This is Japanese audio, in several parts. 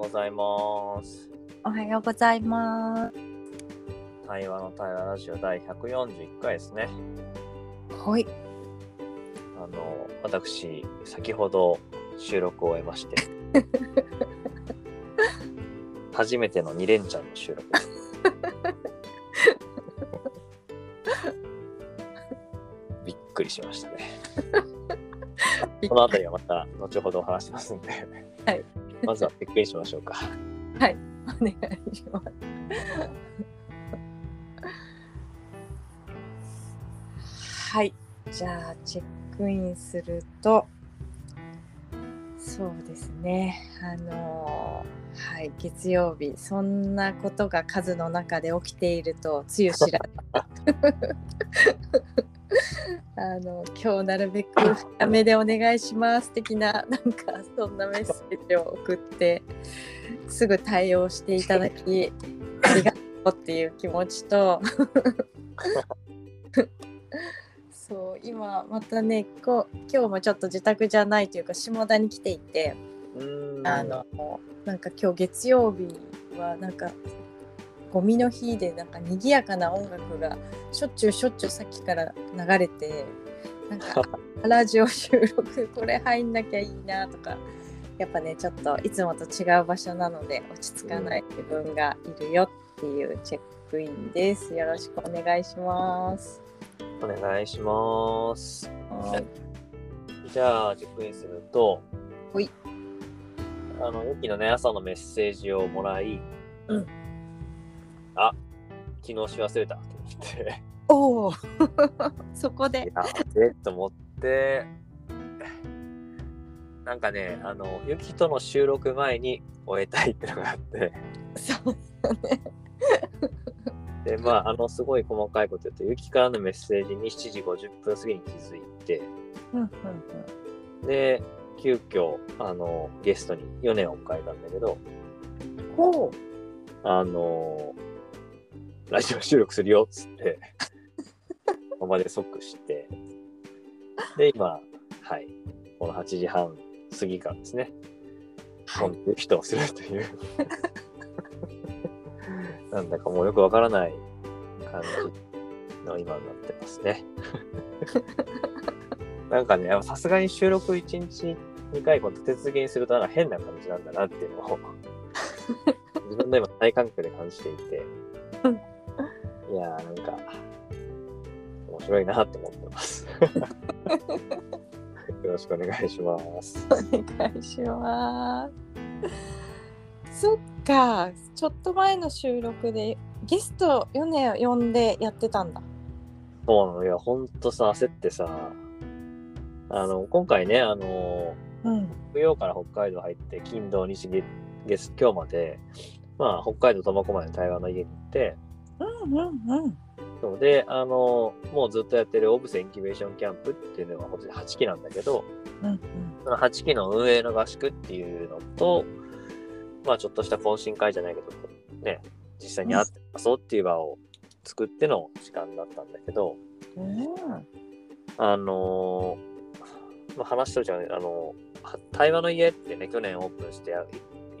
ございます。おはようございます。対話の対話ラジオ第141回ですね。はい。あの、私、先ほど収録を終えまして、初めての2連チャンの収録です。びっくりしましたね。この辺りはまた後ほどお話しますんで、はい、まずはびっくりしましょうか。はい、お願いします。はい、じゃあチェックインすると、そうですね。あのーはい、月曜日、そんなことが数の中で起きているとつゆ知らず。あの今日なるべく早めでお願いします的ななんかそんなメッセージを送ってすぐ対応していただきありがとうっていう気持ちと。そう今またねこう今日もちょっと自宅じゃないというか下田に来ていてあのなんか今日月曜日はなんかゴミの日でなんか賑やかな音楽がしょっちゅうしょっちゅうさっきから流れてなんか ラジオ収録これ入んなきゃいいなとかやっぱねちょっといつもと違う場所なので落ち着かない自分がいるよっていうチェックインです。よろしくお願いします。お願いします。はいじゃあ、チェックインすると、ほいあの、ゆきのね、朝のメッセージをもらい、うん。あ、昨日し忘れた。と思って、お おそこで。あ、えと思って、なんかね、あの、ゆきとの収録前に終えたいってのがあって、そうだね。で、まあ、あの、すごい細かいこと言うと、ゆきからのメッセージに7時50分過ぎに気づいて、うんうんで、急遽、あの、ゲストに4年を迎えたんだけど、う。ん。ほあの、ラジオ収録するよっつって、この場で即して、で、今、はい、この8時半過ぎからですね、はい。本当に人をするという、なんだかもうよくわからない感じの今になってますね。なんかね、さすがに収録1日2回こう立て続けにするとなんか変な感じなんだなっていうのを 自分の今体感覚で感じていて、うんいやーなんか面白いなって思ってます。よろしくお願いします。お願いします。そっか、ちょっと前の収録でゲスト4年呼んでやってたんだ。そうなのよ、ほんとさ、焦ってさ、あの、今回ね、あの、うん。木曜から北海道入って、金土日月、月今日まで、まあ、北海道苫小牧の台湾の家に行って、うんうんうん。そうで、あの、もうずっとやってるオブセインキュベーションキャンプっていうのが本当に8期なんだけど、うんその8期の運営の合宿っていうのと、まあちょっとした懇親会じゃないけど、ね、実際に会って遊うっていう場を作っての時間だったんだけど、うん。あのーまあ、話してるじゃん、あのは対話の家ってね、去年オープンして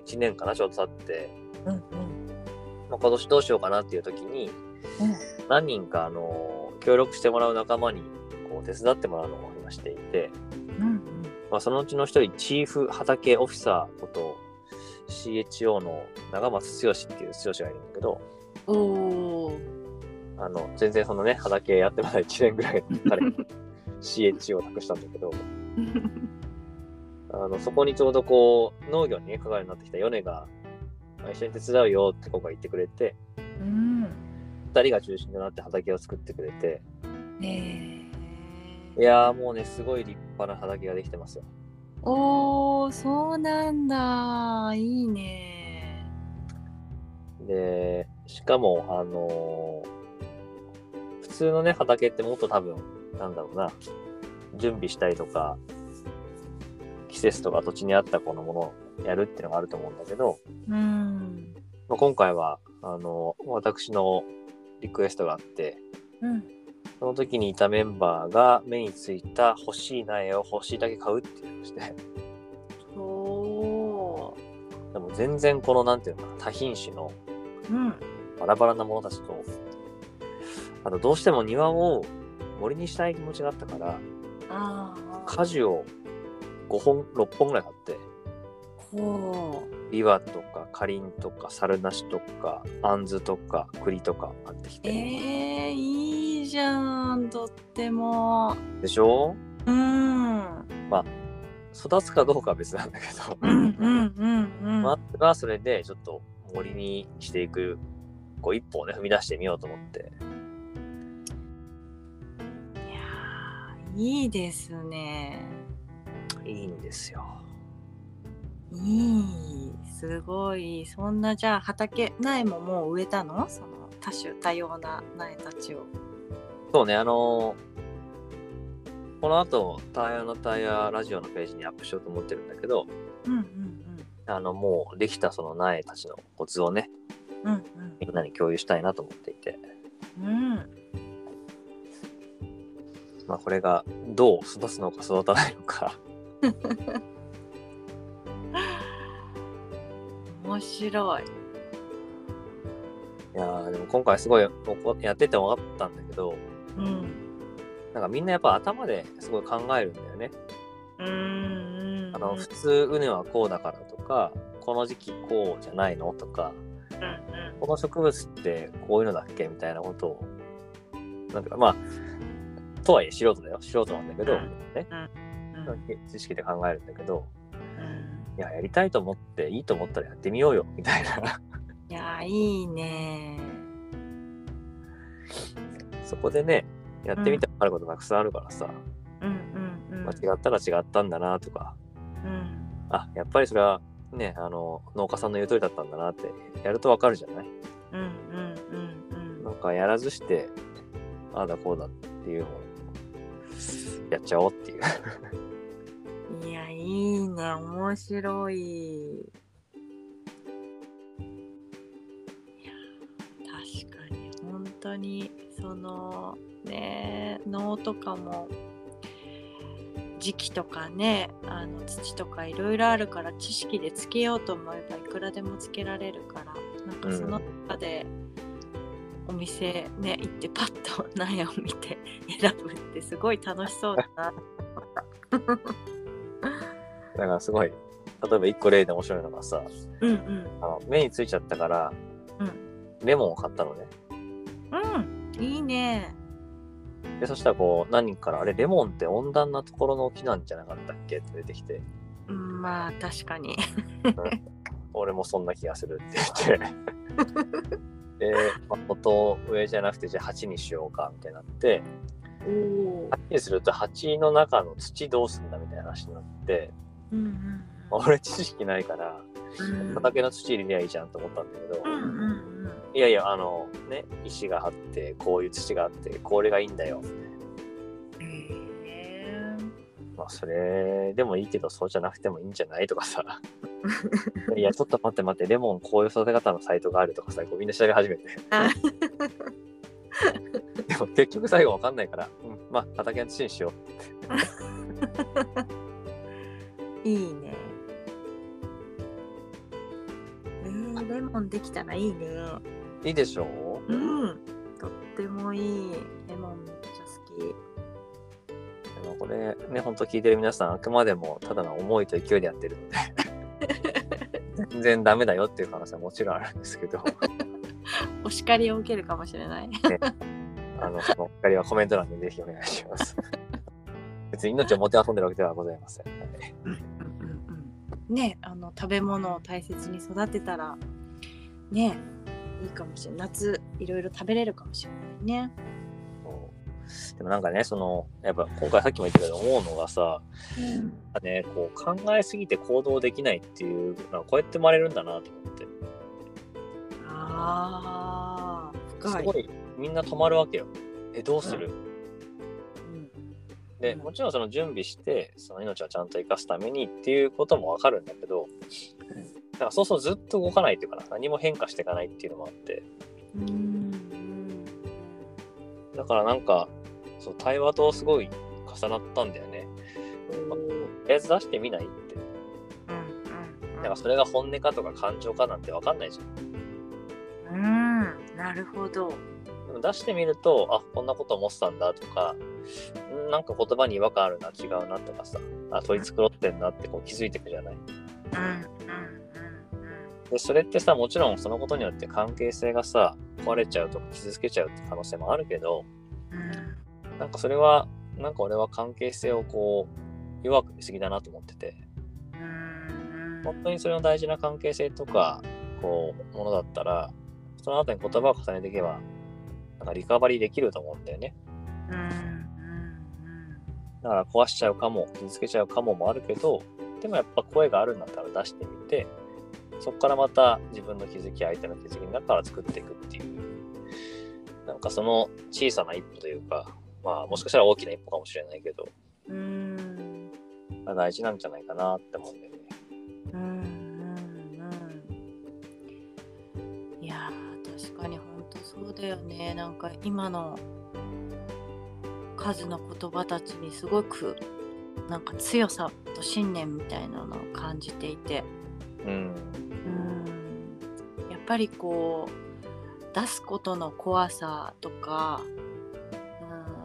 1年かな、ちょうど経って、うんうん。まあ、今年どうしようかなっていう時に、何人か、あのー協力してもらう仲間にこう手伝ってもらうのを今していて、うんうん。まあ、そのうちの一人、チーフ畑オフィサーこと CHO の長松剛っていう剛がいるんだけど。あの、全然そのね、畑やってまだ1年ぐらいの彼に CHO を託したんだけど、あの、そこにちょうどこう、農業にね、関わるようになってきた米が、まあ一緒に手伝うよって今回言ってくれて、うん。二人が中心となって畑を作ってくれて、えいやーもうね、すごい立派な畑ができてますよ。おお、そうなんだ。いいね。で、しかも、あのー普通のね、畑ってもっと多分、なんだろうな、準備したりとか、季節とか土地に合ったこのものをやるっていうのがあると思うんだけど、うん。まあ、今回は、あの、私のリクエストがあって、うん。その時にいたメンバーが目についた欲しい苗を欲しいだけ買うって言ってまして、おお。でも全然このなんていうのかな多品種のうんバラバラなものたちとあとどうしても庭を森にしたい気持ちがあったから果樹を5本6本ぐらい買ってほビワとかカリンとかサルナシとかアンズとか栗とか買ってきうて、えー、いいじゃんとっても。でしょ？うん。育つかどうかは別なんだけど、うんうんうんうん。まずはそれでちょっと森にしていくこう一歩をね踏み出してみようと思って。いやーいいですね。いいんですよいいすごい。そんなじゃあ畑苗ももう植えたの？その多種多様な苗たちを。そうねあのーこの後タイヤのタイヤラジオのページにアップしようと思ってるんだけどうんうんあのもうできたその苗たちのコツをねうんうん。みんなに共有したいなと思っていて。うん。まあこれがどう育つのか育たないのか 面白い。いやーでも今回すごいやってて分かったんだけどうん。なんかみんなやっぱ頭ですごい考えるんだよね。うんうんあの普通ウネはこうだからとかこの時期こうじゃないのとかこの植物ってこういうのだっけみたいなことをなんていうかまあとはいえ素人だよ。素人なんだけど、うん。ねうん。知識で考えるんだけどうんいややりたいと思っていいと思ったらやってみようよみたいな。いやいいね。そこでねやってみて分かることたくさんあるからさ、うん。うんうん間違ったら違ったんだなとか。うん。あやっぱりそれはねあの農家さんの言う通りだったんだなってやると分かるじゃない？うんうんうんなんかやらずしてああだこうだっていうのをやっちゃおうっていう。うんいいね。面白い。い確かに本当にそのね能とかも時期とかねあの土とかいろいろあるから知識でつけようと思えばいくらでもつけられるからなんかその中でお店ね行ってパッと苗を見て選ぶってすごい楽しそうだな。だからすごい例えば一個例で面白いのがさうんうん。あの目についちゃったから、うん。レモンを買ったのね。うんいいね。でそしたらこう何人からあれレモンって温暖なところの木なんじゃなかったっけ？って出てきて。うんまあ確かに。俺もそんな気がするって言って。で、まあ、元上じゃなくてじゃあ鉢にしようかみたいになって。鉢にすると鉢の中の土どうすんだみたいな話になって、うんうんまあ俺知識ないからうん。畑の土入れりゃいいじゃんと思ったんだけど、うんうんいやいやあのね石があってこういう土があってこれがいいんだよ。まあそれでもいいけどそうじゃなくてもいいんじゃないとかさ。いやちょっと待って待ってレモンこういう育て方のサイトがあるとかさこうみんな調べ始めて。あ。でも結局最後わかんないから、うん、まあ畑の土にしよーいいね。えー、レモンできたらいいね。ういいでしょ？ううん。とってもいい。レモンめっちゃ好き。でもこれね本当聞いてる皆さんあくまでもただの思いと勢いでやってるので。全然ダメだよっていう可能性はもちろんあるんですけど。お叱りを受けるかもしれない。あのそのお二人はコメント欄にぜひお願いします。別に命をもてあそんでるわけではございませんので。うんうんうんねあの食べ物を大切に育てたらねいいかもしれない。夏いろいろ食べれるかもしれないね。でもなんかねそのやっぱ今回さっきも言ったけど思うのがさねこう考えすぎて行動できないっていうのはこうやって生まれるんだなと思って。あー深い。すごいみんな止まるわけよ。えどうする、うんでもちろんその準備してその命をちゃんと生かすためにっていうこともわかるんだけどだからそうそうずっと動かないっていうかな何も変化していかないっていうのもあって。うん。だからなんかそう対話とすごい重なったんだよね。うん。とりあえず出してみないって。うんなんかそれが本音かとか感情かなんて分かんないじゃん。うん。なるほどでも出してみると、あ、こんなこと思ってたんだとか、んなんか言葉に違和感あるな、違うなとかさ、あ、取り繕ってんなってこう気づいていくじゃない？で、それってさ、もちろんそのことによって関係性がさ、壊れちゃうとか傷つけちゃうって可能性もあるけど、うん。なんかそれは、なんか俺は関係性をこう、弱く見すぎだなと思ってて、うん。本当にそれの大事な関係性とか、こう、ものだったら、その後に言葉を重ねていけば、なんかリカバリーできると思うんだよね。うんうんだから壊しちゃうかも、傷つけちゃうかももあるけど、でもやっぱ声があるんだったら出してみて、そこからまた自分の気づき、相手の気づきの中から作っていくっていう、なんかその小さな一歩というか、まあもしかしたら大きな一歩かもしれないけど、うん大事なんじゃないかなって思うんだよね。うんだよねなんか今の数の言葉たちにすごくなんか強さと信念みたいなのを感じていてうん。うんやっぱりこう出すことの怖さとか、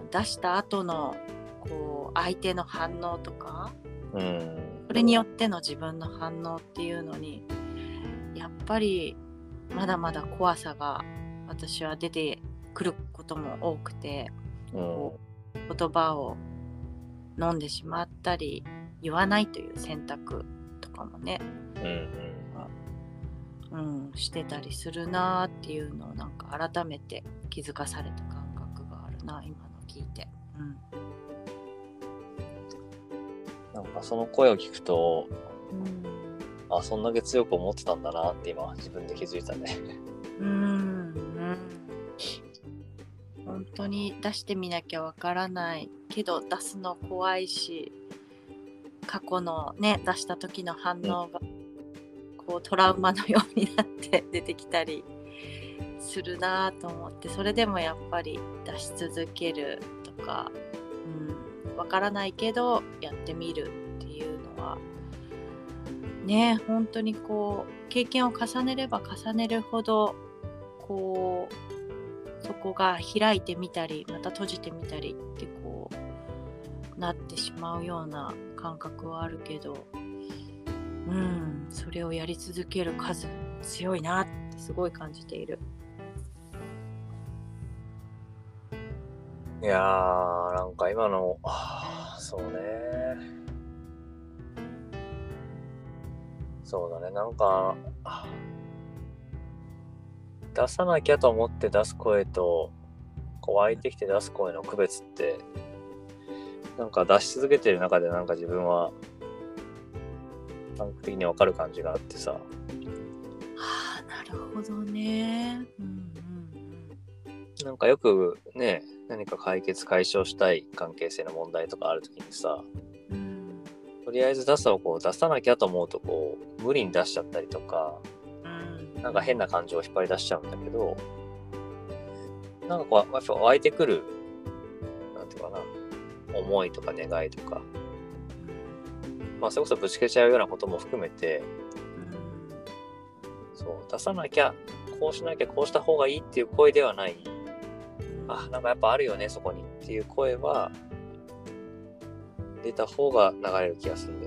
うん、出した後のこう相手の反応とかうん。それによっての自分の反応っていうのにやっぱりまだまだ怖さが私は出てくることも多くてうん。言葉を飲んでしまったり言わないという選択とかもね、うん。うん、してたりするなーっていうのをなんか改めて気づかされた感覚があるな今の聞いて。なんかその声を聞くと、うんあ、そんだけ強く思ってたんだなって今自分で気づいたね。うんうん本当に出してみなきゃわからないけど出すの怖いし過去のね出した時の反応がこうトラウマのようになって出てきたりするなと思ってそれでもやっぱり出し続けるとか、うん、からないけどやってみるっていうのはね本当にこう経験を重ねれば重ねるほどこうそこが開いてみたりまた閉じてみたりってこうなってしまうような感覚はあるけどうんそれをやり続ける数強いなってすごい感じている。いやー、なんか今の、そうね。そうだね、なんか、出さなきゃと思って出す声と、こう湧いてきて出す声の区別って、なんか出し続けてる中でなんか自分は、感覚的にわかる感じがあってさ、はあなるほどね。うんなんかよくね、何か解決解消したい関係性の問題とかあるときにさ、うん。うんとりあえず出すをこう出さなきゃと思うとこう無理に出しちゃったりとかうんなんか変な感情を引っ張り出しちゃうんだけどなんかこうやっぱ湧いてくるなんていうかな思いとか願いとか。まあそれこそぶちけちゃうようなことも含めてそう出さなきゃこうしなきゃこうした方がいいっていう声ではない。あなんかやっぱあるよねそこにっていう声は出た方が流れる気がするんだ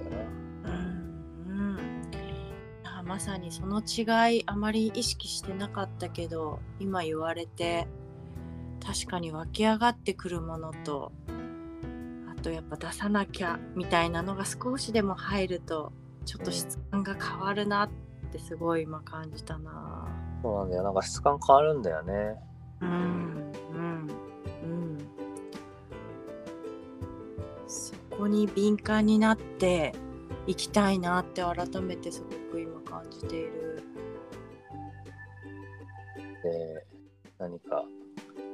まさにその違いあまり意識してなかったけど今言われて確かに湧き上がってくるものとあとやっぱ出さなきゃみたいなのが少しでも入るとちょっと質感が変わるなってすごい今感じたなそうなんだよ。なんか質感変わるんだよね。うんうんうんそこに敏感になっていきたいなって改めてすごく今感じている。で、何か、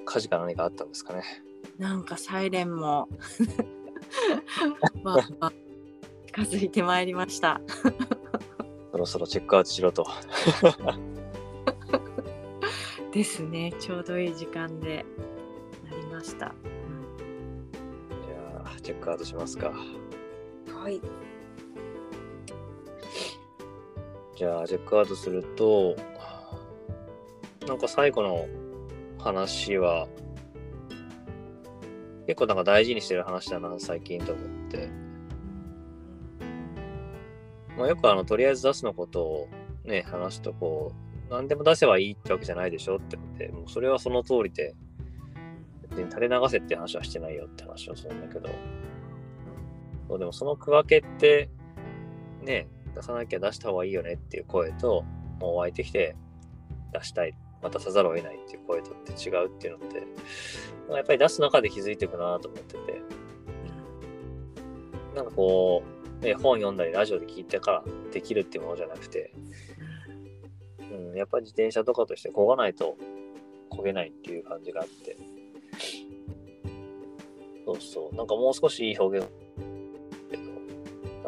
火事か何かあったんですかね？なんかサイレンも。まあまあ近づいてまいりました。そろそろチェックアウトしろと。ですね。ちょうどいい時間でなりました、じゃあ、チェックアウトしますか。はいじゃあ、チェックアウトすると、なんか最後の話は、結構なんか大事にしてる話だな、最近と思って。まあ、よくあの、とりあえず出すのことをね、話すとこう、何でも出せばいいってわけじゃないでしょって思って、もうそれはその通りで、別に垂れ流せって話はしてないよって話をするんだけど、そうでもその区分けって、ね、出さなきゃ出した方がいいよねっていう声と、もう湧いてきて出したい、まあ、出さざるを得ないっていう声とって違うっていうのって、やっぱり出す中で気づいていくなと思ってて、なんかこう、ね、本読んだりラジオで聞いてからできるっていうものじゃなくて、うん、やっぱり自転車とかとして漕がないと漕げないっていう感じがあって、そうそう、なんかもう少しいい表現、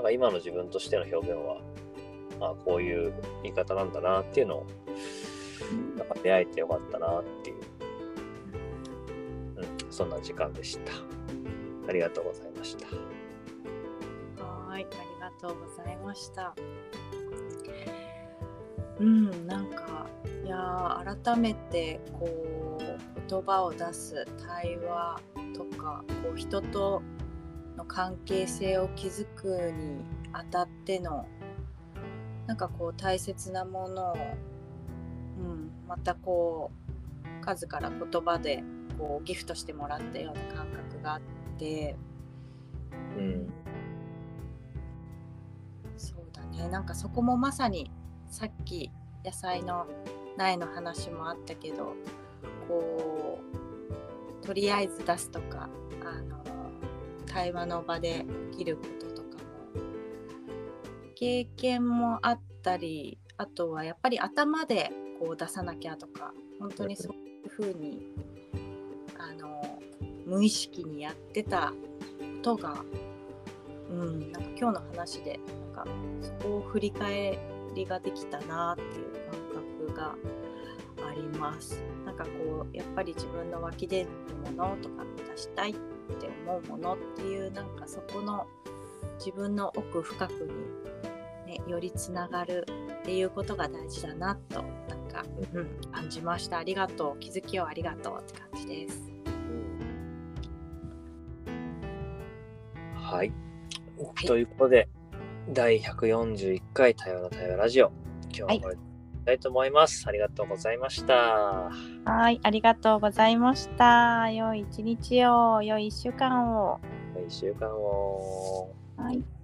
か今の自分としての表現は、まあこういう言い方なんだなっていうのを、なんか出会えてよかったなっていう、うん、そんな時間でした。ありがとうございました。はい、ありがとうございました。うん、なんかいや改めてこう言葉を出す対話とかこう人との関係性を築くにあたってのなんかこう大切なものを、うん、またこう数から言葉でこうギフトしてもらったような感覚があって。うん。そうだねなんかそこもまさにさっき野菜の苗の話もあったけどこうとりあえず出すとかあの対話の場で起きることとかも経験もあったりあとはやっぱり頭でこう出さなきゃとか本当にそういうふうにあの無意識にやってたことがうん、なんか今日の話でなんかそこを振り返りができたなっていう感覚があります。なんかこうやっぱり自分の湧き出るものとか出したいって思うものっていうなんかそこの自分の奥深くに、ね、よりつながるっていうことが大事だなとなんか、うん、感じました。ありがとう気づきをありがとうって感じです。はい。いということで、第141回対話の対話ラジオ、今日はこれでたいと思います。ありがとうございました。はい、ありがとうございました。良い一日を、良い一週間を。1週間を。はい。